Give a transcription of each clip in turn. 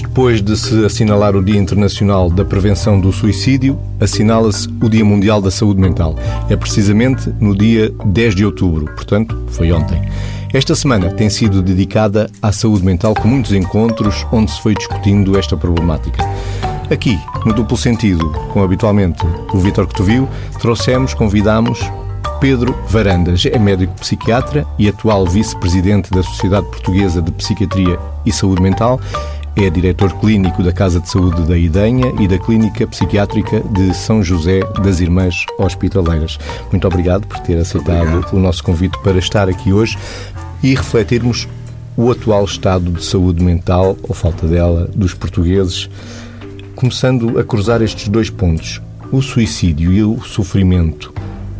depois de se assinalar o Dia Internacional da Prevenção do Suicídio, assinala-se o Dia Mundial da Saúde Mental. É precisamente no dia 10 de outubro, portanto, foi ontem. Esta semana tem sido dedicada à saúde mental com muitos encontros onde se foi discutindo esta problemática. Aqui, no duplo sentido, com habitualmente o Vítor Cotovio, trouxemos, convidamos Pedro Varandas. É médico psiquiatra e atual vice-presidente da Sociedade Portuguesa de Psiquiatria e Saúde Mental é diretor clínico da Casa de Saúde da Idenha e da Clínica Psiquiátrica de São José das Irmãs Hospitaleiras. Muito obrigado por ter aceitado obrigado. o nosso convite para estar aqui hoje e refletirmos o atual estado de saúde mental, ou falta dela, dos portugueses, começando a cruzar estes dois pontos, o suicídio e o sofrimento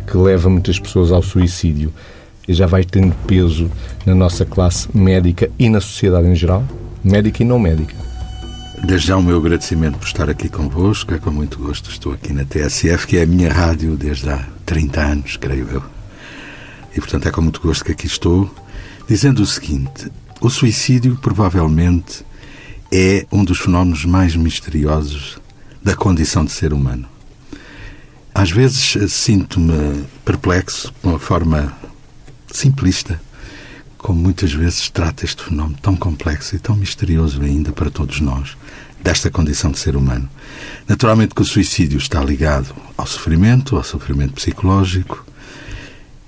que leva muitas pessoas ao suicídio, já vai tendo peso na nossa classe médica e na sociedade em geral? Médica e não médica. Desde já o meu agradecimento por estar aqui convosco, é com muito gosto. Estou aqui na TSF, que é a minha rádio desde há 30 anos, creio eu. E portanto é com muito gosto que aqui estou, dizendo o seguinte: o suicídio provavelmente é um dos fenómenos mais misteriosos da condição de ser humano. Às vezes eh, sinto-me perplexo com a forma simplista como muitas vezes trata este fenómeno tão complexo e tão misterioso ainda para todos nós, desta condição de ser humano. Naturalmente que o suicídio está ligado ao sofrimento, ao sofrimento psicológico,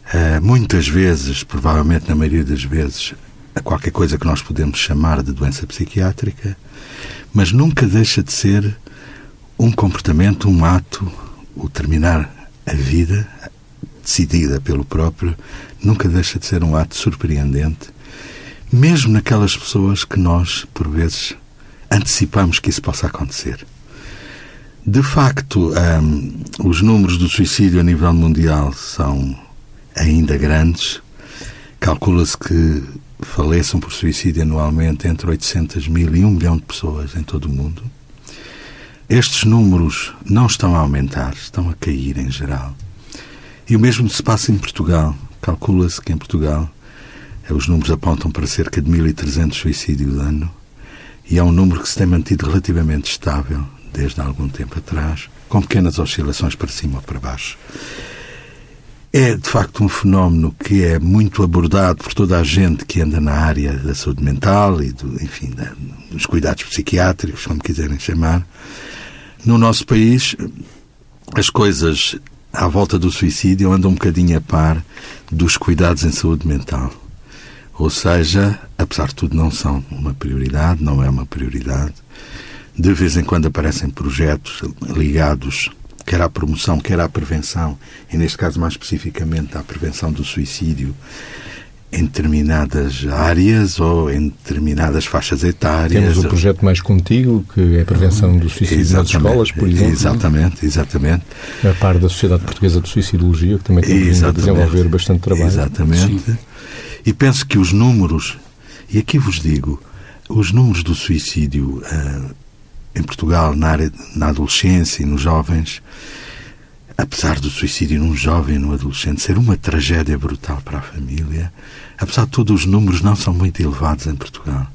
uh, muitas vezes, provavelmente na maioria das vezes, a qualquer coisa que nós podemos chamar de doença psiquiátrica, mas nunca deixa de ser um comportamento, um ato, o terminar a vida, decidida pelo próprio, nunca deixa de ser um ato surpreendente, mesmo naquelas pessoas que nós, por vezes, antecipamos que isso possa acontecer. De facto, um, os números do suicídio a nível mundial são ainda grandes. Calcula-se que faleçam por suicídio anualmente entre 800 mil e 1 milhão de pessoas em todo o mundo. Estes números não estão a aumentar, estão a cair em geral. E o mesmo se passa em Portugal. Calcula-se que em Portugal eh, os números apontam para cerca de 1.300 suicídios ano e é um número que se tem mantido relativamente estável desde há algum tempo atrás, com pequenas oscilações para cima ou para baixo. É, de facto, um fenómeno que é muito abordado por toda a gente que anda na área da saúde mental e, do, enfim, da, dos cuidados psiquiátricos, como quiserem chamar. No nosso país, as coisas à volta do suicídio anda um bocadinho a par dos cuidados em saúde mental. Ou seja, apesar de tudo, não são uma prioridade, não é uma prioridade. De vez em quando aparecem projetos ligados quer à promoção, quer à prevenção, e neste caso mais especificamente à prevenção do suicídio, em determinadas áreas ou em determinadas faixas etárias. Temos o projeto Mais Contigo, que é a prevenção do suicídio exatamente, nas escolas, por exemplo. Exatamente, exatamente. A par da Sociedade Portuguesa de Suicidologia, que também tem a desenvolver bastante trabalho. Exatamente. Sim. E penso que os números, e aqui vos digo, os números do suicídio uh, em Portugal, na, área, na adolescência e nos jovens, apesar do suicídio num jovem num adolescente ser uma tragédia brutal para a família, apesar de tudo, os números não são muito elevados em Portugal.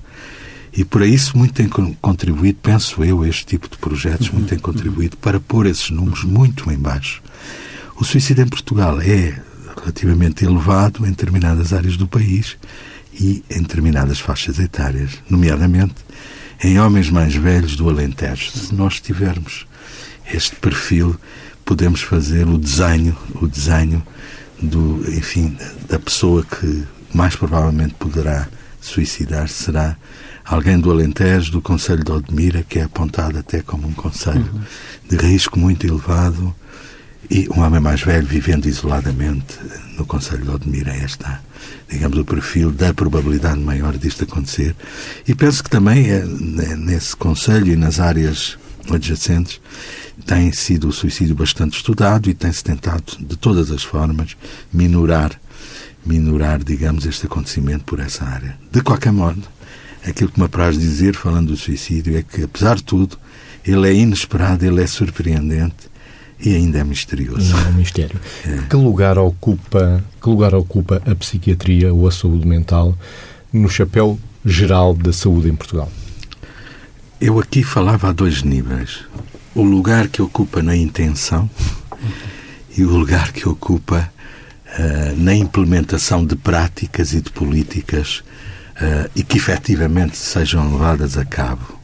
E por isso muito tem contribuído, penso eu, este tipo de projetos, muito tem contribuído para pôr esses números muito em baixo. O suicídio em Portugal é relativamente elevado em determinadas áreas do país e em determinadas faixas etárias, nomeadamente em homens mais velhos do Alentejo. Se nós tivermos este perfil, podemos fazer o desenho, o desenho do, enfim, da pessoa que mais provavelmente poderá suicidar será alguém do Alentejo, do Conselho de Odmira, que é apontado até como um conselho uhum. de risco muito elevado, e um homem mais velho vivendo isoladamente no Conselho de Odmira. Esta, digamos, o perfil da probabilidade maior disto acontecer. E penso que também é nesse Conselho e nas áreas adjacentes tem sido o suicídio bastante estudado e tem-se tentado, de todas as formas, minorar, minorar, digamos, este acontecimento por essa área. De qualquer modo, aquilo que me apraz dizer, falando do suicídio, é que, apesar de tudo, ele é inesperado, ele é surpreendente e ainda é misterioso. Não é um mistério. É. Que lugar ocupa, que lugar ocupa a psiquiatria ou a saúde mental no chapéu geral da saúde em Portugal? Eu aqui falava a dois níveis. O lugar que ocupa na intenção e o lugar que ocupa uh, na implementação de práticas e de políticas uh, e que efetivamente sejam levadas a cabo.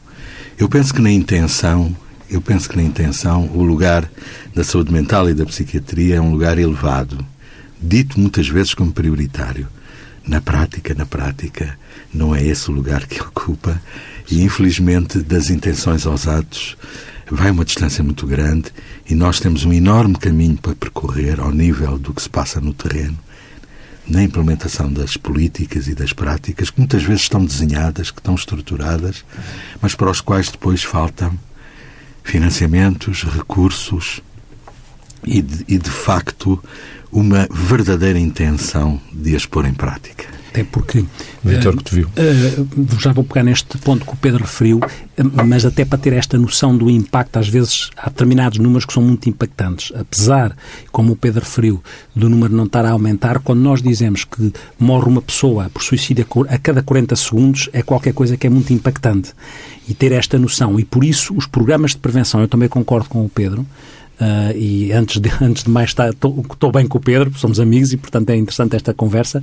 Eu penso que na intenção, eu penso que na intenção o lugar da saúde mental e da psiquiatria é um lugar elevado, dito muitas vezes como prioritário. Na prática, na prática, não é esse o lugar que ocupa e infelizmente das intenções aos atos vai uma distância muito grande e nós temos um enorme caminho para percorrer ao nível do que se passa no terreno, na implementação das políticas e das práticas que muitas vezes estão desenhadas, que estão estruturadas, mas para os quais depois faltam financiamentos, recursos e, de, e de facto, uma verdadeira intenção de as pôr em prática. Até porque. Vitor, que te viu. Uh, já vou pegar neste ponto que o Pedro referiu, mas até para ter esta noção do impacto, às vezes há determinados números que são muito impactantes. Apesar, como o Pedro referiu, do número não estar a aumentar, quando nós dizemos que morre uma pessoa por suicídio a cada 40 segundos, é qualquer coisa que é muito impactante. E ter esta noção. E por isso, os programas de prevenção, eu também concordo com o Pedro, Uh, e antes de, antes de mais estou bem com o Pedro, somos amigos e portanto é interessante esta conversa.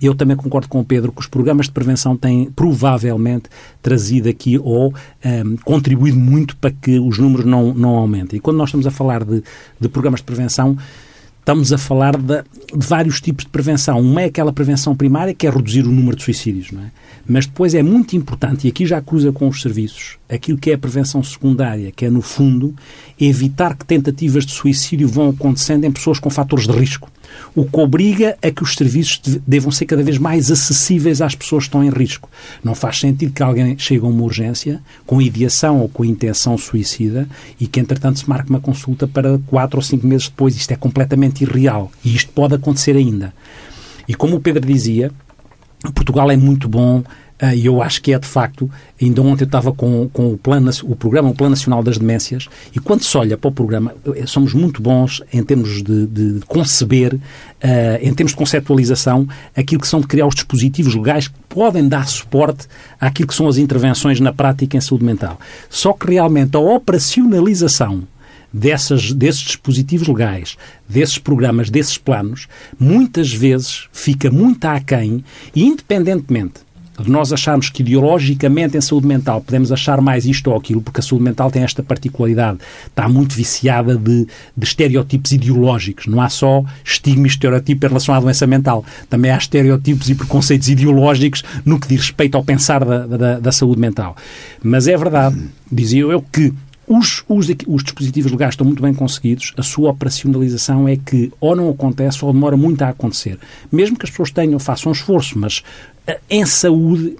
Eu também concordo com o Pedro que os programas de prevenção têm provavelmente trazido aqui ou um, contribuído muito para que os números não, não aumentem. E quando nós estamos a falar de, de programas de prevenção, estamos a falar de, de, vários tipos de prevenção. Uma é aquela prevenção primária, que é reduzir o número de suicídios, não é? Mas depois é muito importante, e aqui já cruza com os serviços, aquilo que é a prevenção secundária, que é, no fundo, evitar que tentativas de suicídio vão acontecendo em pessoas com fatores de risco. O que obriga a que os serviços devam ser cada vez mais acessíveis às pessoas que estão em risco. Não faz sentido que alguém chegue a uma urgência com ideação ou com intenção suicida e que, entretanto, se marque uma consulta para quatro ou cinco meses depois. Isto é completamente irreal. E isto pode acontecer ainda. E como o Pedro dizia, Portugal é muito bom e eu acho que é de facto. Ainda ontem eu estava com, com o, plano, o programa, o Plano Nacional das Demências, e quando se olha para o programa, somos muito bons em termos de, de conceber, uh, em termos de conceptualização, aquilo que são de criar os dispositivos legais que podem dar suporte àquilo que são as intervenções na prática em saúde mental. Só que realmente a operacionalização dessas, desses dispositivos legais, desses programas, desses planos, muitas vezes fica muito aquém independentemente de nós acharmos que ideologicamente em saúde mental podemos achar mais isto ou aquilo, porque a saúde mental tem esta particularidade, está muito viciada de, de estereotipos ideológicos. Não há só estigma e estereotipo em relação à doença mental. Também há estereotipos e preconceitos ideológicos no que diz respeito ao pensar da, da, da saúde mental. Mas é verdade, dizia eu, que os, os, os, dispositivos legais estão muito bem conseguidos, a sua operacionalização é que ou não acontece ou demora muito a acontecer. Mesmo que as pessoas tenham, façam um esforço, mas uh, em saúde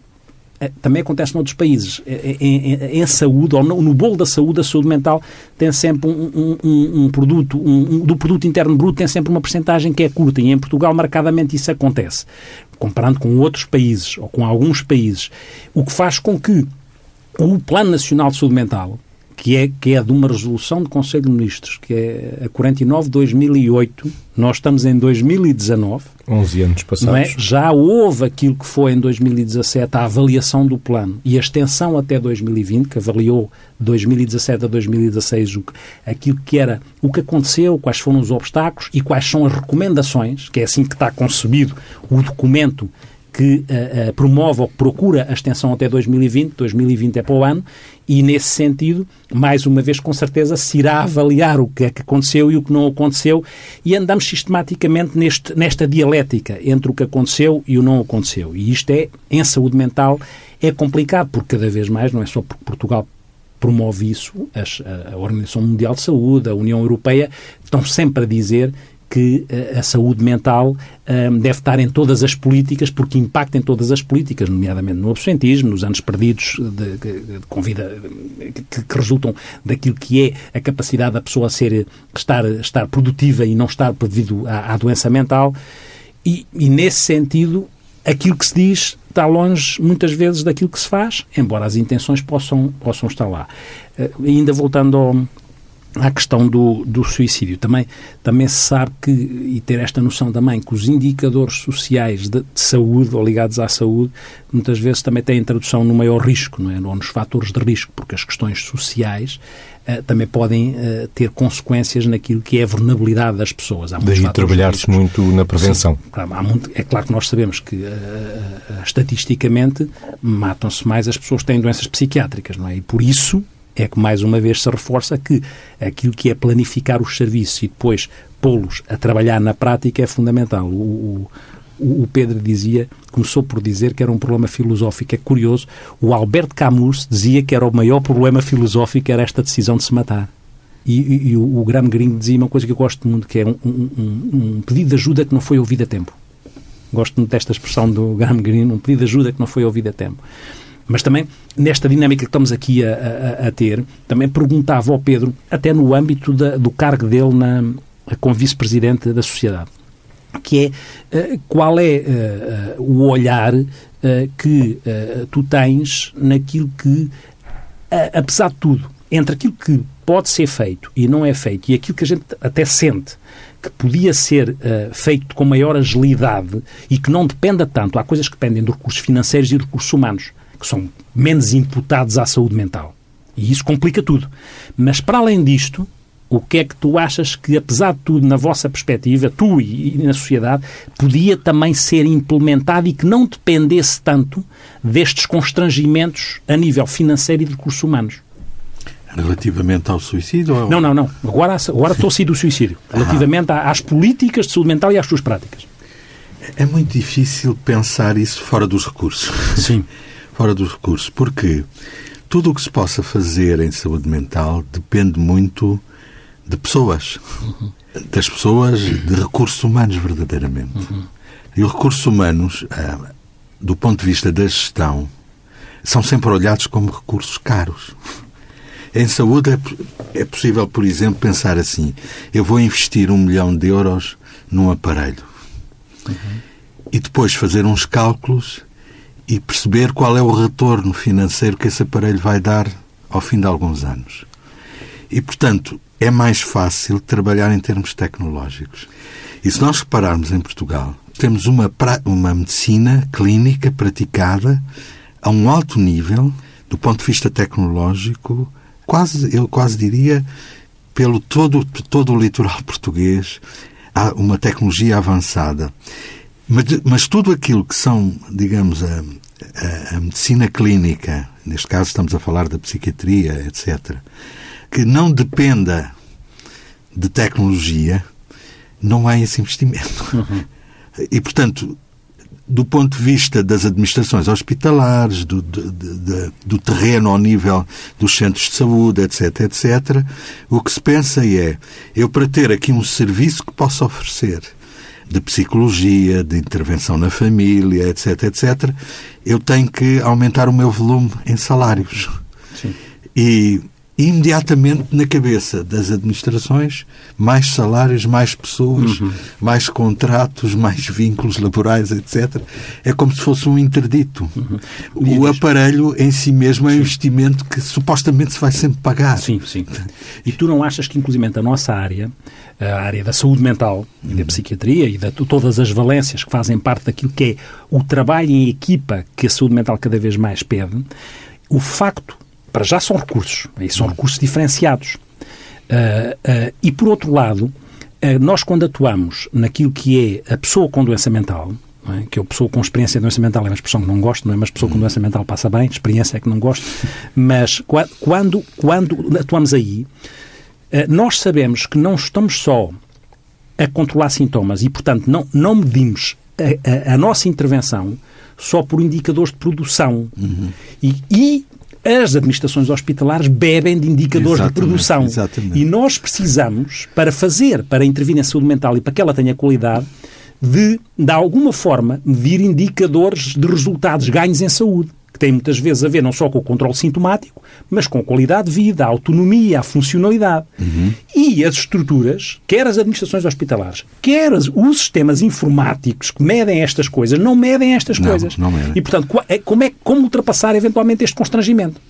uh, também acontece noutros países. Eh, em, em, em, saúde, ou no, no, bolo da saúde, a saúde mental tem sempre um, um, um produto, um, do produto interno bruto tem sempre uma percentagem que é curta e em Portugal marcadamente isso acontece. Comparando com outros países ou com alguns países, o que faz com que o Plano Nacional de Saúde Mental, que é, que é de uma resolução do Conselho de Ministros, que é a 49-2008. Nós estamos em 2019. 11 anos passados. É? Já houve aquilo que foi em 2017 a avaliação do plano e a extensão até 2020, que avaliou 2017 a 2016 o, aquilo que era o que aconteceu, quais foram os obstáculos e quais são as recomendações, que é assim que está concebido o documento que uh, uh, promove ou que procura a extensão até 2020, 2020 é para o ano, e nesse sentido, mais uma vez, com certeza, se irá avaliar o que é que aconteceu e o que não aconteceu, e andamos sistematicamente neste, nesta dialética entre o que aconteceu e o não aconteceu. E isto é, em saúde mental, é complicado, porque cada vez mais, não é só porque Portugal promove isso, a, a Organização Mundial de Saúde, a União Europeia, estão sempre a dizer que eh, a saúde mental um, eh, deve estar em todas as políticas, porque impacta em todas as políticas, nomeadamente no absentismo, nos anos perdidos de, de, de com vida, que, que, resultam daquilo que é a capacidade da pessoa ser, estar, estar produtiva e não estar devido à, à doença mental. E, e, nesse sentido, aquilo que se diz está longe, muitas vezes, daquilo que se faz, embora as intenções possam, possam estar lá. Uh, ainda voltando ao à questão do, do suicídio. Também, também se sabe que, e ter esta noção também, que os indicadores sociais de, de, saúde ou ligados à saúde muitas vezes também têm tradução no maior risco, não é? ou nos fatores de risco, porque as questões sociais uh, também podem uh, ter consequências naquilo que é a vulnerabilidade das pessoas. Há Daí trabalhar-se muito na prevenção. Sim, claro, muito, é claro que nós sabemos que uh, estatisticamente matam-se mais as pessoas que têm doenças psiquiátricas, não é? E por isso é que, mais uma vez, se reforça que aquilo que é planificar os serviços e depois pô-los a trabalhar na prática é fundamental. O, o, o, Pedro dizia, começou por dizer que era um problema filosófico. É curioso, o Albert Camus dizia que era o maior problema filosófico era esta decisão de se matar. E, e, e o, o Graham Greene dizia uma coisa que eu gosto muito, que é um, um, um, pedido de ajuda que não foi ouvido a tempo. Gosto muito desta expressão do Graham Greene, um pedido de ajuda que não foi ouvido a tempo. Mas também, nesta dinâmica que estamos aqui a, a, a ter, também perguntava ao Pedro, até no âmbito da, do cargo dele na, como vice-presidente da sociedade, que é uh, qual é uh, uh, o olhar que tu tens naquilo que, apesar de tudo, entre aquilo que pode ser feito e não é feito, e aquilo que a gente até sente que podia ser feito com maior agilidade e que não dependa tanto, há coisas que dependem de recursos financeiros e de recursos humanos que são menos imputados à saúde mental. E isso complica tudo. Mas, para além disto, o que é que tu achas que, apesar de tudo, na vossa perspectiva, tu e, na sociedade, podia também ser implementado e que não dependesse tanto destes constrangimentos a nível financeiro e de recursos humanos? Relativamente ao suicídio? Ou... Não, não, não. Agora, agora estou a sair do suicídio. Relativamente ah. às políticas de saúde mental e às suas práticas. É muito difícil pensar isso fora dos recursos. Sim. fora dos recursos, porque tudo o que se possa fazer em saúde mental depende muito de pessoas, uhum. das pessoas, de recursos humanos, verdadeiramente. Uhum. E os recursos humanos, ah, do ponto de vista da gestão, são sempre olhados como recursos caros. Em saúde é, é possível, por exemplo, pensar assim: eu vou investir um milhão de euros num aparelho. Uhum. E depois fazer uns cálculos e perceber qual é o retorno financeiro que esse aparelho vai dar ao fim de alguns anos. E, portanto, é mais fácil trabalhar em termos tecnológicos. E se nós repararmos em Portugal, temos uma, uma medicina clínica praticada a um alto nível, do ponto de vista tecnológico, quase, eu quase diria, pelo todo, todo o litoral português, há uma tecnologia avançada. Mas, mas tudo aquilo que são, digamos, a, a, a, medicina clínica, neste caso estamos a falar da psiquiatria, etc., que não dependa de tecnologia, não há esse investimento. Uhum. E, portanto, do ponto de vista das administrações hospitalares, do, do, do, do, terreno ao nível dos centros de saúde, etc., etc., o que se pensa é, eu para ter aqui um serviço que possa oferecer de psicologia, de intervenção na família, etc., etc., eu tenho que aumentar o meu volume em salários. Sim. E imediatamente na cabeça das administrações mais salários, mais pessoas, uhum. mais contratos, mais vínculos laborais, etc. É como se fosse um interdito. Uhum. O aparelho em si mesmo é um investimento que supostamente se vai sempre pagar. Sim, sim. E tu não achas que, inclusive, a nossa área, a área da saúde mental e da uhum. psiquiatria e de todas as valências que fazem parte daquilo que é o trabalho em equipa que a saúde mental cada vez mais pede, o facto para já são recursos, e são recursos diferenciados. Uh, uh, e, por outro lado, uh, nós quando atuamos naquilo que é a pessoa com doença mental, é? que é a pessoa com experiência de doença mental é uma expressão que não gosto, não é? Mas pessoa com doença mental passa bem, experiência é que não gosto. Mas quando, quando atuamos aí, nós sabemos que não estamos só a controlar sintomas e, portanto, não, não medimos a, a, a nossa intervenção só por indicadores de produção. Uhum. E, e, as administrações hospitalares bebem de indicadores exatamente, de produção. Exatamente. E nós precisamos, para fazer, para intervir em saúde mental e para que ela tenha qualidade, de, de alguma forma, medir indicadores de resultados, ganhos em saúde que tem muitas vezes a ver não só com o controle sintomático, mas com a qualidade de vida, a autonomia, a funcionalidade. Uhum. E as estruturas, quer as administrações hospitalares, quer os sistemas informáticos que medem estas coisas, não medem estas não, coisas. Não medem. E, portanto, é, como, é, como ultrapassar eventualmente este constrangimento?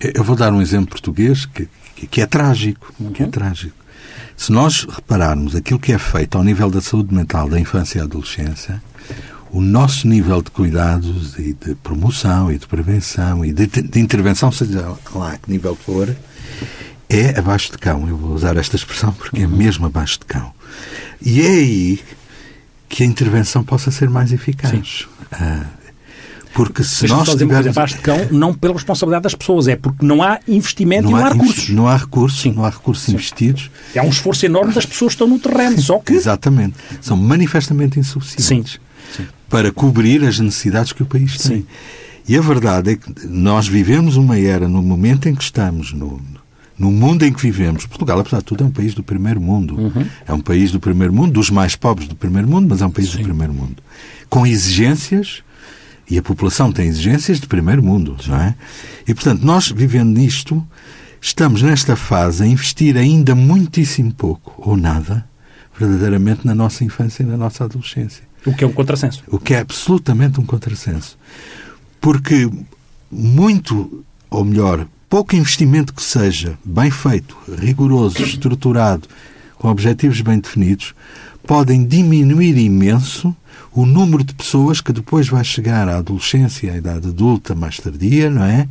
Eu vou dar um exemplo português que, que, que é trágico. Uhum. Que é trágico. Se nós repararmos aquilo que é feito ao nível da saúde mental da infância e adolescência, o nosso nível de cuidados e de promoção e de prevenção e de, de intervenção, seja lá que nível for, é abaixo de cão. Eu vou usar esta expressão porque é uhum. mesmo abaixo de cão. E é aí que a intervenção possa ser mais eficaz. Ah, porque se Mas nós tivermos... abaixo de cão, não pela responsabilidade das pessoas, é porque não há investimento não e não há, recursos. Não há recursos, Sim. não há recursos Sim. investidos. É um esforço enorme das pessoas que estão no terreno, só que... Exatamente. São manifestamente insuficientes Sim. Para cobrir as necessidades que o país tem. E a verdade é que nós vivemos uma era, no momento em que estamos, no, no mundo em que vivemos, Portugal, apesar de tudo, é um país do primeiro mundo. Uhum. É um país do primeiro mundo, dos mais pobres do primeiro mundo, mas é um país Sim. do primeiro mundo. Com exigências, e a população tem exigências de primeiro mundo, não é? E, portanto, nós vivendo nisto, estamos nesta fase a investir ainda muitíssimo pouco, ou nada, verdadeiramente na nossa infância e na nossa adolescência. O que é um contrassenso. O que é absolutamente um contrassenso. Porque muito, ou melhor, pouco investimento que seja bem feito, rigoroso, estruturado, com objetivos bem definidos, podem diminuir imenso o número de pessoas que depois vai chegar à adolescência, à idade adulta mais tardia, não é?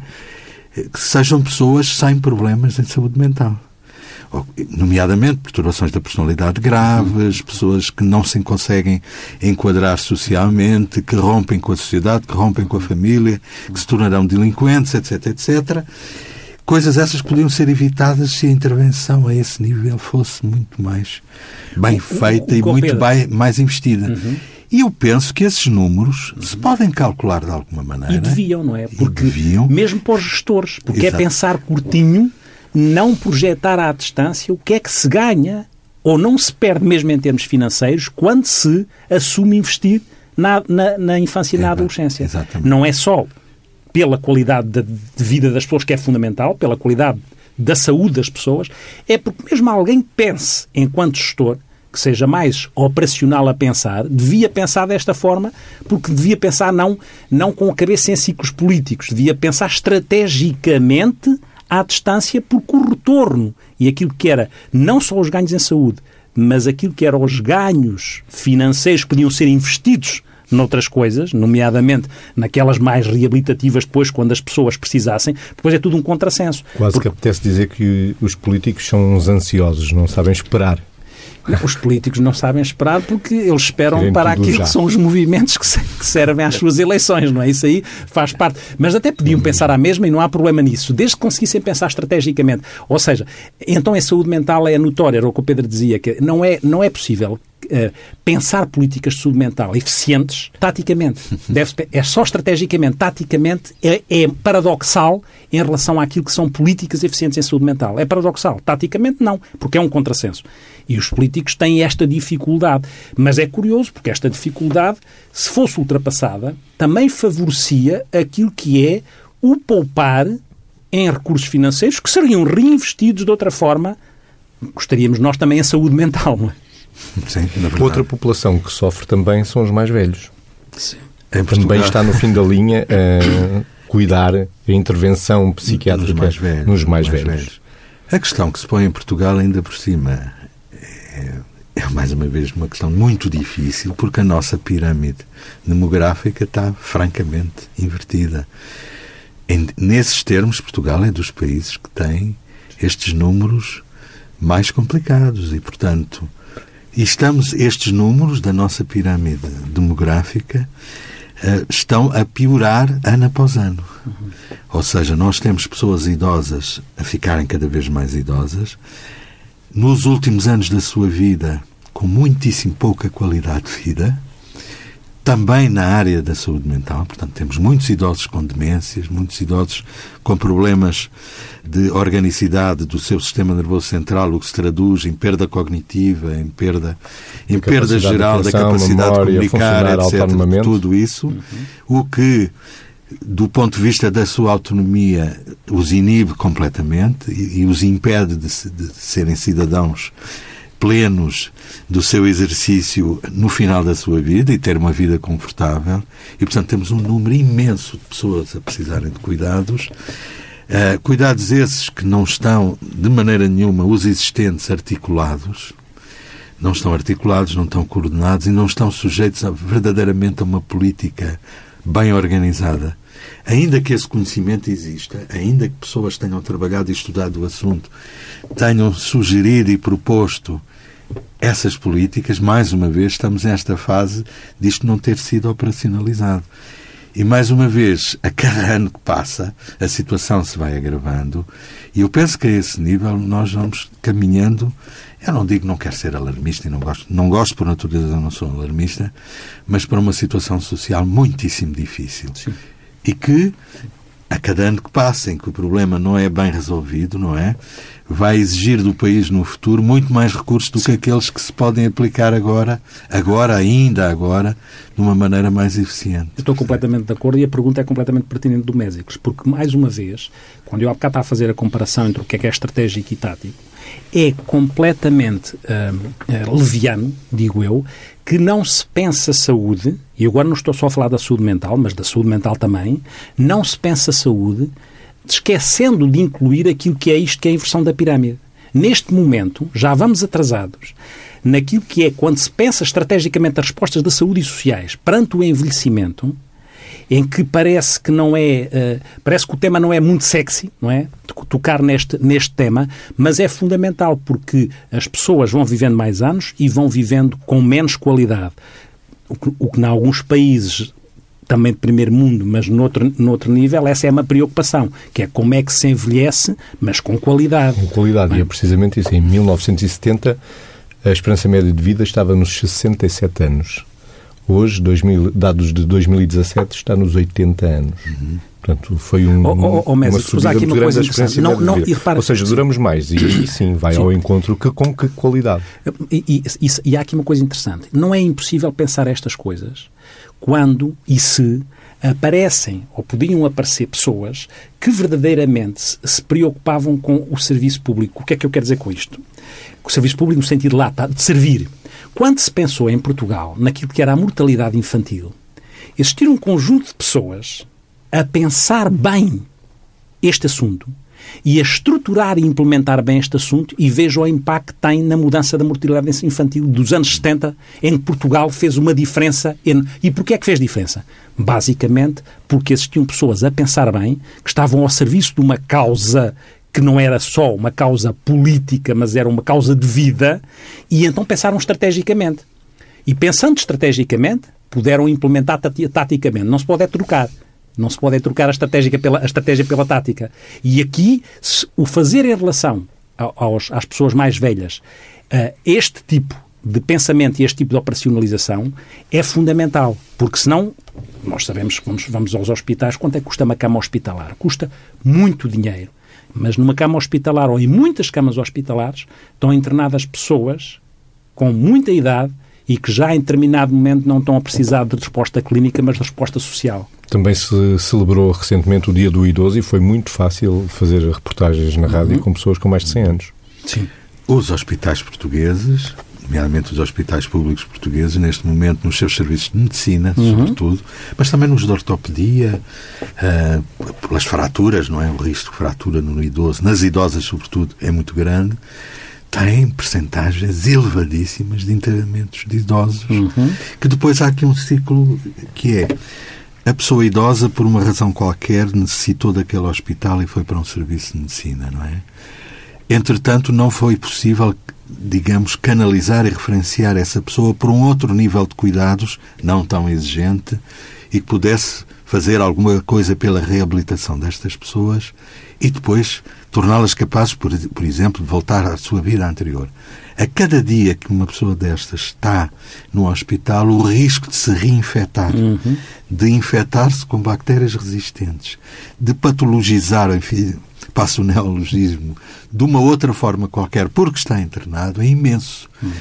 Que sejam pessoas sem problemas em saúde mental. Nomeadamente perturbações da personalidade graves, pessoas que não se conseguem enquadrar socialmente, que rompem com a sociedade, que rompem com a família, que se tornarão delinquentes, etc, etc. Coisas essas podiam ser evitadas se a intervenção a esse nível fosse muito mais bem feita o, o, o e muito bem, mais investida. Uhum. E eu penso que esses números se podem calcular de alguma maneira. E deviam, não é? Porque deviam. mesmo para os gestores, porque é Exato. é pensar curtinho, não projetar à distância o que é que se ganha ou não se perde mesmo em termos financeiros quando se assume investir na, na, na infância e na adolescência. Exatamente. Não é só pela qualidade de, de vida das pessoas, que é fundamental, pela qualidade da saúde das pessoas, é porque mesmo alguém pense, enquanto gestor, que seja mais operacional a pensar, devia pensar desta forma, porque devia pensar não, não com a cabeça em ciclos políticos, devia pensar estrategicamente à distância, porque o retorno e aquilo que era não só os ganhos em saúde, mas aquilo que eram os ganhos financeiros que podiam ser investidos noutras coisas, nomeadamente naquelas mais reabilitativas depois, quando as pessoas precisassem, depois é tudo um contrassenso. Quase Porque... que apetece dizer que os políticos são uns ansiosos, não sabem esperar. Não, os políticos não sabem esperar porque eles esperam Querem para aquilo já. que são os movimentos que, se, que, servem às suas eleições, não é? Isso aí faz parte. Mas até podiam pensar à mesma e não há problema nisso, desde que conseguissem pensar estrategicamente. Ou seja, então a saúde mental é notória, era o que o Pedro dizia, que não é, não é possível Uh, pensar políticas de saúde mental eficientes taticamente. Deve é só estrategicamente. Taticamente é, é, paradoxal em relação àquilo que são políticas eficientes em saúde mental. É paradoxal. Taticamente, não, porque é um contrassenso. E os políticos têm esta dificuldade. Mas é curioso, porque esta dificuldade, se fosse ultrapassada, também favorecia aquilo que é o poupar em recursos financeiros que seriam reinvestidos de outra forma. Gostaríamos nós também a saúde mental, não é? Sim, Outra população que sofre também são os mais velhos. Sim. Também está no fim da linha a cuidar a intervenção psiquiátrica nos mais velhos. Nos mais mais velhos. velhos. A questão que se põe em Portugal, ainda por cima, é, é, mais uma vez uma questão muito difícil, porque a nossa pirâmide demográfica está francamente invertida. Em, nesses termos, Portugal é dos países que tem estes números mais complicados e, portanto, estamos estes números da nossa pirâmide demográfica uh, estão a piorar ano após ano. Uhum. Ou seja, nós temos pessoas idosas a ficarem cada vez mais idosas, nos últimos anos da sua vida com muitíssimo pouca qualidade de vida, também na área da saúde mental. Portanto, temos muitos idosos com demências, muitos idosos com problemas de organicidade do seu sistema nervoso central, o que se traduz em perda cognitiva, em perda, em perda geral da capacidade memória, de comunicar, etc. Tudo isso, uhum. o que do ponto de vista da sua autonomia, os inibe completamente e, e os impede de, de serem cidadãos plenos do seu exercício no final da sua vida e ter uma vida confortável. E, portanto, temos um número imenso de pessoas a precisarem de cuidados. Uh, cuidados esses que não estão, de maneira nenhuma, os existentes articulados, não estão articulados, não estão coordenados e não estão sujeitos a, verdadeiramente a uma política bem organizada. Ainda que esse conhecimento exista, ainda que pessoas tenham trabalhado e estudado o assunto, tenham sugerido e proposto essas políticas, mais uma vez, estamos nesta fase disto não ter sido operacionalizado. E mais uma vez, a cada ano que passa, a situação se vai agravando, e eu penso que a esse nível nós vamos caminhando. Eu não digo não quero ser alarmista e não gosto, não gosto por natureza, não sou alarmista, mas para uma situação social muitíssimo difícil. Sim. E que, a cada ano que passa, em que o problema não é bem resolvido, não é? vai exigir do país no futuro muito mais recursos do que aqueles que se podem aplicar agora, agora, ainda agora, de uma maneira mais eficiente. estou completamente de acordo e a pergunta é completamente pertinente do Mésicos, porque, mais uma vez, quando eu há bocado estava a fazer a comparação entre o que é que é estratégico e tático, é completamente uh, uh, leviano, digo eu, que não se pensa saúde, e agora não estou só a falar da saúde mental, mas da saúde mental também, não se pensa saúde esquecendo de incluir aquilo que é isto que é a inversão da pirâmide. Neste momento, já vamos atrasados naquilo que é quando se pensa estrategicamente as respostas da saúde e sociais perante o envelhecimento, em que parece que não é, uh, parece que o tema não é muito sexy, não é? Tocar neste, neste tema, mas é fundamental porque as pessoas vão vivendo mais anos e vão vivendo com menos qualidade. O que, o que em alguns países também de primeiro mundo, mas noutro, noutro nível, essa é uma preocupação, que é como é que se envelhece, mas com qualidade. Com qualidade, e é precisamente isso. Em 1970, a esperança média de vida estava nos 67 anos. Hoje, 2000, dados de 2017, está nos 80 anos. Uhum. Portanto, foi um, oh, oh, oh, uma subida aqui grande da experiência não, não, e repara, Ou seja, duramos mais e aí sim vai sim. ao encontro que, com que qualidade. E, e, e, e há aqui uma coisa interessante. Não é impossível pensar estas coisas quando e se aparecem ou podiam aparecer pessoas que verdadeiramente se preocupavam com o serviço público. O que é que eu quero dizer com isto? O serviço público no sentido lá de servir. Quando se pensou em Portugal naquilo que era a mortalidade infantil, existir um conjunto de pessoas a pensar bem este assunto e a estruturar e implementar bem este assunto e veja o impacto que tem na mudança da mortalidade infantil dos anos 70, em que Portugal fez uma diferença. E porquê é que fez diferença? Basicamente porque existiam pessoas a pensar bem, que estavam ao serviço de uma causa que não era só uma causa política, mas era uma causa de vida, e então pensaram estrategicamente. E pensando estrategicamente, puderam implementar taticamente. Não se pode é trocar. Não se pode trocar a estratégia pela, a estratégia pela tática. E aqui, o fazer em relação aos, às pessoas mais velhas uh, este tipo de pensamento e este tipo de operacionalização é fundamental, porque senão nós sabemos que vamos, vamos aos hospitais, quanto é que custa uma cama hospitalar? Custa muito dinheiro. Mas numa cama hospitalar ou em muitas camas hospitalares estão internadas pessoas com muita idade e que já em determinado momento não estão a precisar de resposta clínica, mas de resposta social. Também se celebrou recentemente o Dia do Idoso e foi muito fácil fazer reportagens na rádio uhum. com pessoas com mais de 100 anos. Sim. Os hospitais portugueses, nomeadamente os hospitais públicos portugueses, neste momento nos seus serviços de medicina, uhum. sobretudo, mas também nos de ortopedia, uh, pelas fraturas, não é? O risco de fratura no idoso, nas idosas, sobretudo, é muito grande têm percentagens elevadíssimas de internamentos de idosos, uhum. que depois há aqui um ciclo que é a pessoa idosa, por uma razão qualquer, necessitou daquele hospital e foi para um serviço de medicina, não é? Entretanto, não foi possível, digamos, canalizar e referenciar essa pessoa por um outro nível de cuidados, não tão exigente, e que pudesse fazer alguma coisa pela reabilitação destas pessoas e depois torná-las capazes, por, por exemplo, de voltar à sua vida anterior. A cada dia que uma pessoa destas está no hospital, o risco de se reinfetar, uhum. de infectar-se com bactérias resistentes, de patologizar, enfim, passo o neologismo, de uma outra forma qualquer, porque está internado, é imenso. Uhum.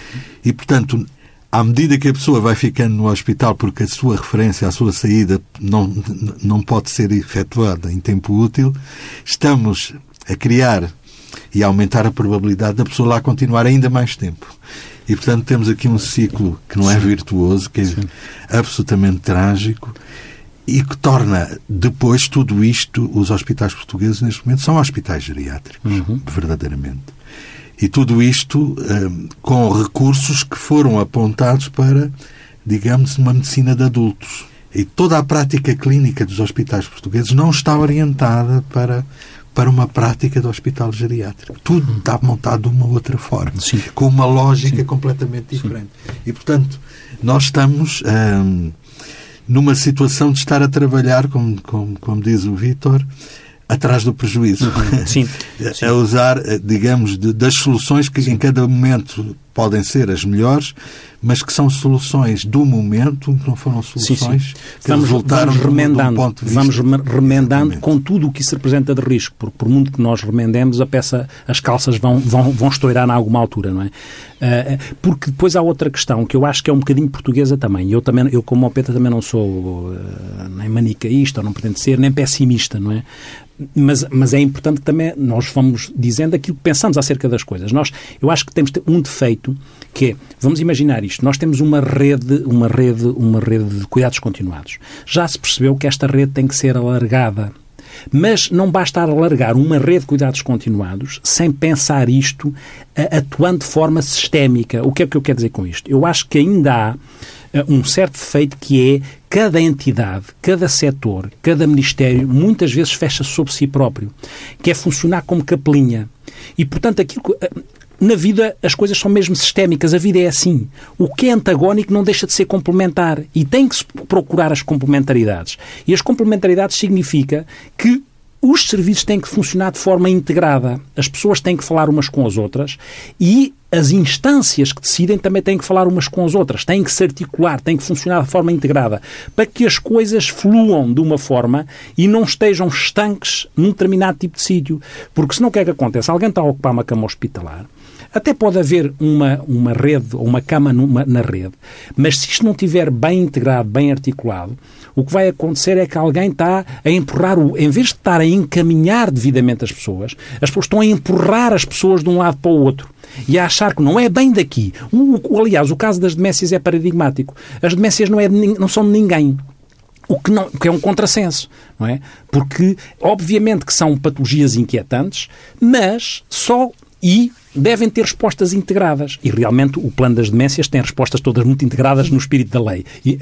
E, portanto, à medida que a pessoa vai ficando no hospital porque a sua referência, a sua saída não, não pode ser efetuada em tempo útil, estamos a criar e a aumentar a probabilidade da pessoa lá continuar ainda mais tempo. E, portanto, temos aqui um ciclo que não é virtuoso, que é Sim. absolutamente trágico e que torna depois tudo isto, os hospitais portugueses neste momento são hospitais geriátricos, uhum. verdadeiramente. E tudo isto um, com recursos que foram apontados para, digamos, uma medicina de adultos. E toda a prática clínica dos hospitais portugueses não está orientada para para uma prática de hospital geriátrico. Tudo está montado de uma outra forma, Sim. com uma lógica Sim. completamente diferente. Sim. E, portanto, nós estamos hum, numa situação de estar a trabalhar, como, como, como diz o Vítor, atrás do prejuízo. Uhum. Sim. Sim. a usar, eh, digamos, de, das soluções que Sim. em cada momento podem ser as melhores, mas que são soluções do momento, que não foram soluções sim, sim. que vamos, resultaram vamos remendando, de um ponto de vista. Vamos remendando com tudo o que isso representa de risco, porque por muito que nós remendemos, a peça, as calças vão, vão, vão estourar em alguma altura, não é? Uh, porque depois há outra questão que eu acho que é um bocadinho portuguesa também. Eu, também, eu como o também não sou uh, nem manicaísta, ou não pretendo ser, nem pessimista, não é? Mas, mas é importante que também nós vamos dizendo aquilo que pensamos acerca das coisas. Nós, eu acho que temos um defeito que é, vamos imaginar isto, nós temos uma rede, uma rede, uma rede de cuidados continuados. Já se percebeu que esta rede tem que ser alargada. Mas não basta alargar uma rede de cuidados continuados sem pensar isto atuando de forma sistémica. O que é que eu quero dizer com isto? Eu acho que ainda há eh, um certo defeito que é cada entidade, cada setor, cada ministério muitas vezes fecha sobre si próprio, que é funcionar como capelinha. E, portanto, aquilo eh, na vida as coisas são mesmo sistémicas, a vida é assim. O que é antagónico não deixa de ser complementar e tem que se procurar as complementaridades. E as complementaridades significa que os serviços têm que funcionar de forma integrada. As pessoas têm que falar umas com as outras e as instâncias que decidem também têm que falar umas com as outras, têm que se articular, têm que funcionar de forma integrada, para que as coisas fluam de uma forma e não estejam estanques num determinado tipo de sítio. Porque senão o que é que acontece? Alguém está a ocupar uma cama hospitalar, até pode haver uma, uma rede ou uma cama numa, na rede, mas se isto não estiver bem integrado, bem articulado, o que vai acontecer é que alguém está a empurrar, o, em vez de estar a encaminhar devidamente as pessoas, as pessoas estão a empurrar as pessoas de um lado para o outro e a achar que não é bem daqui. O, aliás, o caso das demências é paradigmático. As demências não, é de, não são de ninguém. O que, não, o que é um contrassenso, não é? Porque, obviamente, que são patologias inquietantes, mas só e devem ter respostas integradas. E realmente o plano das demências tem respostas todas muito integradas no espírito da lei. E,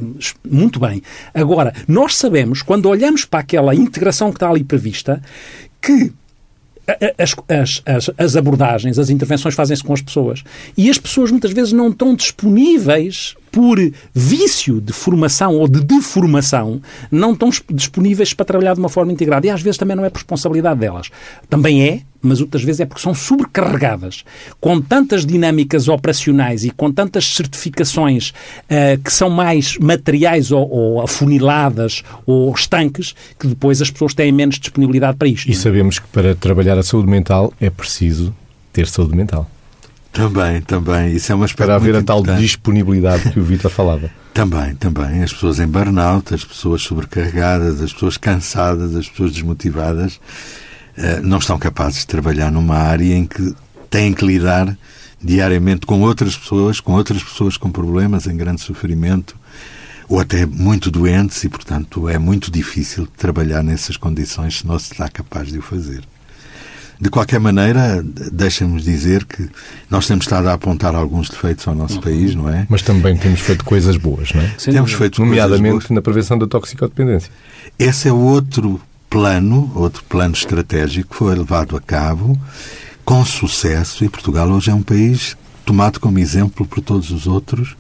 muito bem. Agora, nós sabemos, quando olhamos para aquela integração que está ali prevista, que as, as, as, as, abordagens, as intervenções fazem-se com as pessoas. E as pessoas muitas vezes não estão disponíveis por vício de formação ou de deformação, não estão disponíveis para trabalhar de uma forma integrada. E às vezes também não é por responsabilidade delas. Também é, mas outras vezes é porque são sobrecarregadas com tantas dinâmicas operacionais e com tantas certificações uh, que são mais materiais ou, ou, afuniladas ou estanques que depois as pessoas têm menos disponibilidade para isto. E sabemos que para trabalhar a saúde mental é preciso ter saúde mental. Também, também. Isso é uma Para haver a tal disponibilidade que o Vitor falava. Também, também. As pessoas em burnout, as pessoas sobrecarregadas, as pessoas cansadas, as pessoas desmotivadas, eh, não estão capazes de trabalhar numa área em que têm que lidar diariamente com outras pessoas, com outras pessoas com problemas, em grande sofrimento, ou até muito doentes, e, portanto, é muito difícil trabalhar nessas condições se não se está capaz de o fazer. De qualquer maneira, deixa-nos dizer que nós temos estado a apontar alguns defeitos ao nosso uhum. país, não é? Mas também temos feito coisas boas, não é? Sim, temos feito Nomeadamente na prevenção da toxicodependência. Esse é outro plano, outro plano estratégico que foi levado a cabo com sucesso e Portugal hoje é um país tomado como exemplo por todos os outros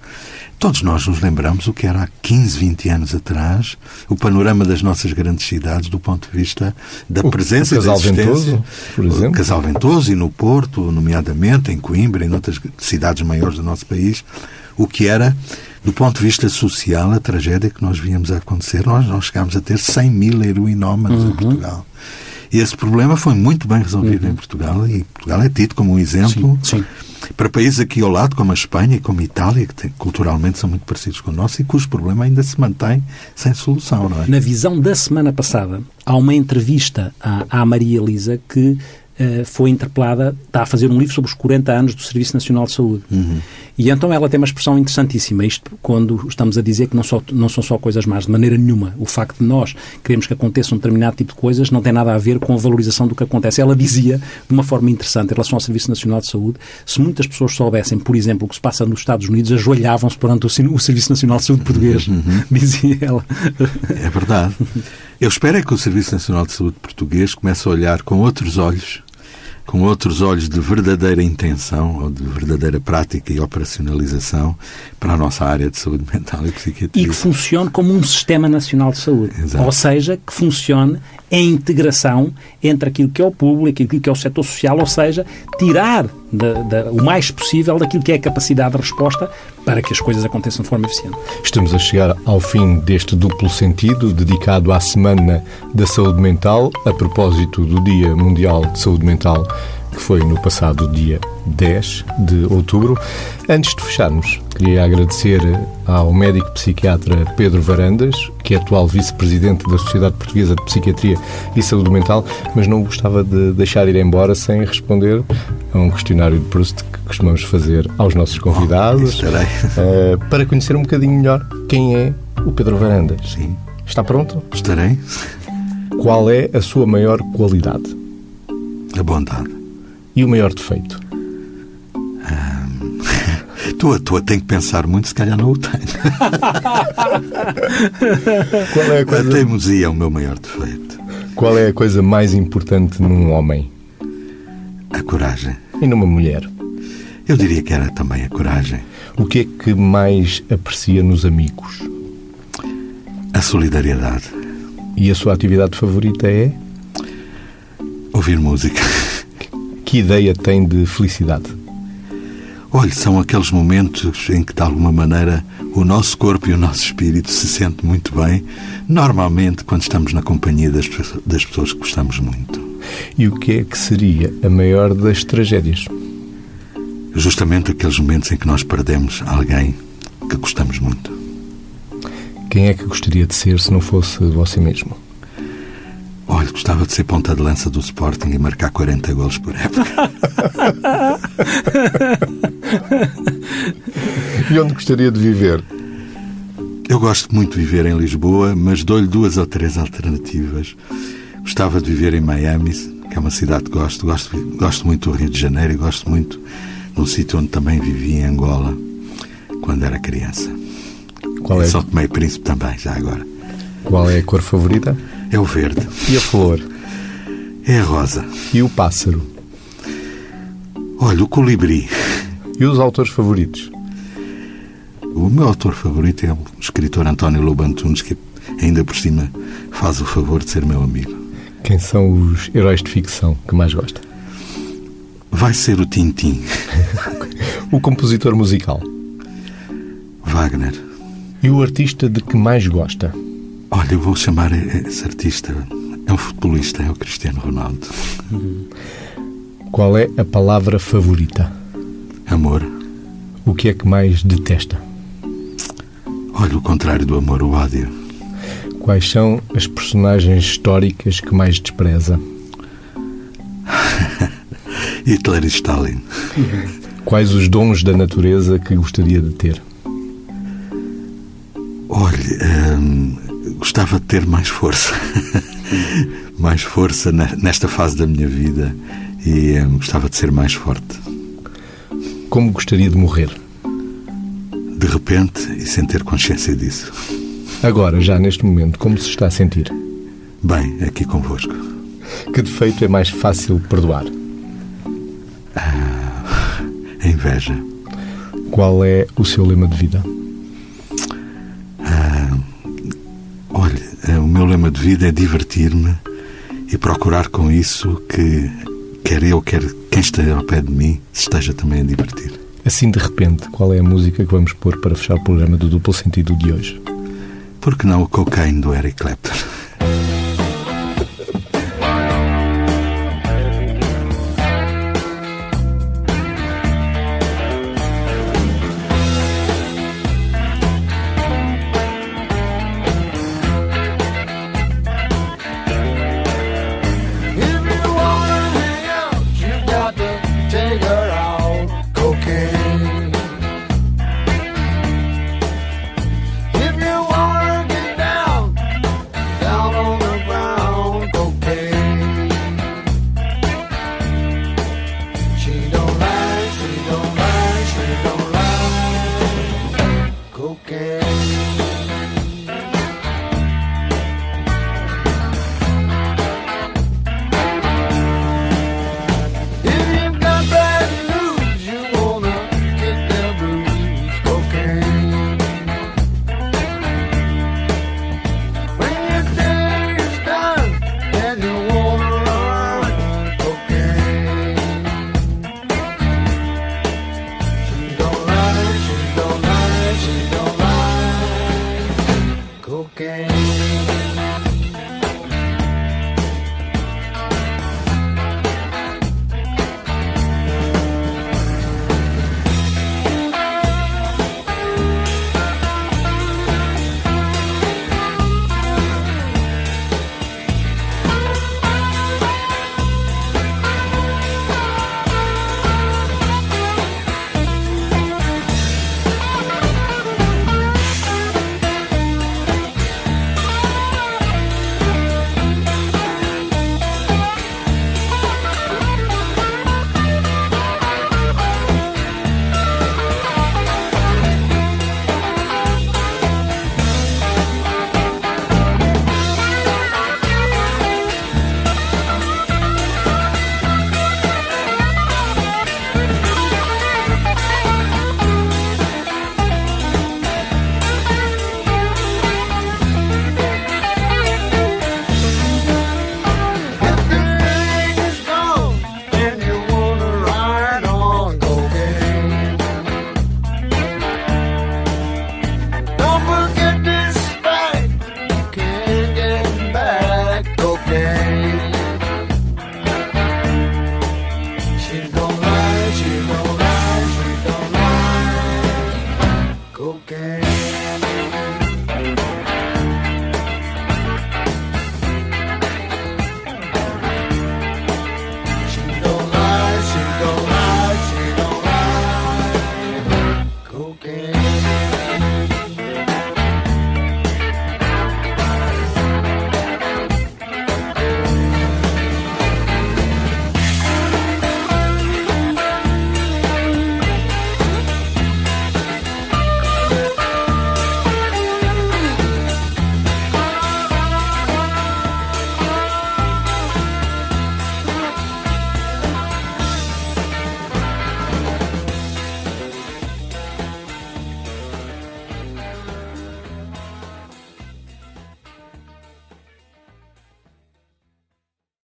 Todos nós nos lembramos o que era há 15, 20 anos atrás, o panorama das nossas grandes cidades do ponto de vista da o, presença o Casal Ventoso, por exemplo. O Casal Ventoso e no Porto, nomeadamente em Coimbra e em outras cidades maiores do nosso país, o que era, do ponto de vista social, a tragédia que nós víamos a acontecer. Nós não chegámos a ter 100 mil heroinómanos uhum. em Portugal. E esse problema foi muito bem resolvido uhum. em Portugal e Portugal é tido como um exemplo. Sim, sim para países aqui ao lado, como a Espanha e como a Itália, que tem, culturalmente são muito parecidos com o nosso e cujo problema ainda se mantém sem solução, não é? Na visão da semana passada, há uma entrevista à, à Maria Elisa que uh, foi interpelada, está a fazer um livro sobre os 40 anos do Serviço Nacional de Saúde. Uhum. E então ela tem uma expressão interessantíssima, isto quando estamos a dizer que não, só, não são só coisas más, de maneira nenhuma. O facto de nós queremos que aconteça um determinado tipo de coisas não tem nada a ver com a valorização do que acontece. Ela dizia, de uma forma interessante, em relação ao Serviço Nacional de Saúde, se muitas pessoas soubessem, por exemplo, o que se passa nos Estados Unidos, ajoelhavam-se perante o, o Serviço Nacional de Saúde português, uhum. dizia ela. É verdade. Eu espero é que o Serviço Nacional de Saúde português comece a olhar com outros olhos com outros olhos de verdadeira intenção ou de verdadeira prática e operacionalização para a nossa área de saúde mental e psiquiatria. E que funcione como um sistema nacional de saúde. Exato. Ou seja, que funcione em integração entre aquilo que é o público e aquilo que é o setor social, ou seja, tirar o mais possível daquilo que é a capacidade de resposta para que as coisas aconteçam de forma eficiente. Estamos a chegar ao fim deste duplo sentido dedicado à Semana da Saúde Mental, a propósito do Dia Mundial de Saúde Mental que foi no passado dia 10 de outubro. Antes de fecharmos, queria agradecer ao médico psiquiatra Pedro Varandas, que é atual vice-presidente da Sociedade Portuguesa de Psiquiatria e Saúde Mental, mas não gostava de deixar ir embora sem responder a um questionário de Proust que costumamos fazer aos nossos convidados, oh, para conhecer um bocadinho melhor quem é o Pedro Varandas. Sim. Está pronto? Estarei. Qual é a sua maior qualidade? A bondade. E o maior defeito? Estou a, estou a tenho que pensar muito, se calhar não o tenho. Qual é a, coisa... a teimosia é o meu maior defeito. Qual é a coisa mais importante num homem? A coragem. E numa mulher? Eu diria que era também a coragem. O que é que mais aprecia nos amigos? A solidariedade. E a sua atividade favorita é? Ouvir música. Que ideia tem de felicidade? Olhe, são aqueles momentos em que, de alguma maneira, o nosso corpo e o nosso espírito se sentem muito bem, normalmente quando estamos na companhia das, das pessoas que gostamos muito. E o que é que seria a maior das tragédias? Justamente aqueles momentos em que nós perdemos alguém que gostamos muito. Quem é que gostaria de ser se não fosse você mesmo? Olha, gostava de ser ponta de lança do Sporting e marcar 40 golos por época. e onde gostaria de viver? Eu gosto muito de viver em Lisboa, mas dou-lhe duas ou três alternativas. Gostava de viver em Miami, que é uma cidade que gosto. Gosto, gosto muito do Rio de Janeiro e gosto muito no sítio onde também vivi, em Angola, quando era criança. Qual é? São Tomé e Príncipe também, já agora. Qual é a cor favorita? É o verde. E a flor? É a rosa. E o pássaro? Olha, o colibri. E os autores favoritos? O meu autor favorito é o escritor António Lobantunes, que ainda por cima faz o favor de ser meu amigo. Quem são os heróis de ficção que mais gosta? Vai ser o Tintim. o compositor musical? Wagner. E o artista de que mais gosta? Olha, eu vou chamar esse artista. É um futebolista, é o Cristiano Ronaldo. Qual é a palavra favorita? Amor. O que é que mais detesta? Olha, o contrário do amor, o ódio. Quais são as personagens históricas que mais despreza? Hitler e Stalin. Quais os dons da natureza que gostaria de ter? Olha, hum, gostava de ter mais força. mais força nesta fase da minha vida e hum, gostava de ser mais forte. Como gostaria de morrer? De repente e sem ter consciência disso. Agora, já neste momento, como se está a sentir? Bem, aqui convosco. Que defeito é mais fácil perdoar? Ah, a inveja. Qual é o seu lema de vida? Lema de vida é divertir-me e procurar com isso que quer eu, quer quem esteja ao pé de mim, se esteja também a divertir. Assim, de repente, qual é a música que vamos pôr para fechar o programa do duplo sentido de hoje? Por que não o Cocaine do Eric Clapton?